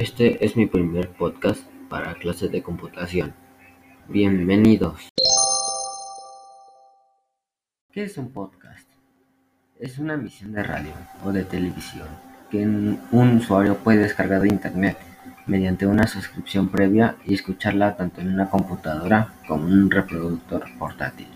Este es mi primer podcast para clases de computación. Bienvenidos. ¿Qué es un podcast? Es una emisión de radio o de televisión que un usuario puede descargar de internet mediante una suscripción previa y escucharla tanto en una computadora como en un reproductor portátil.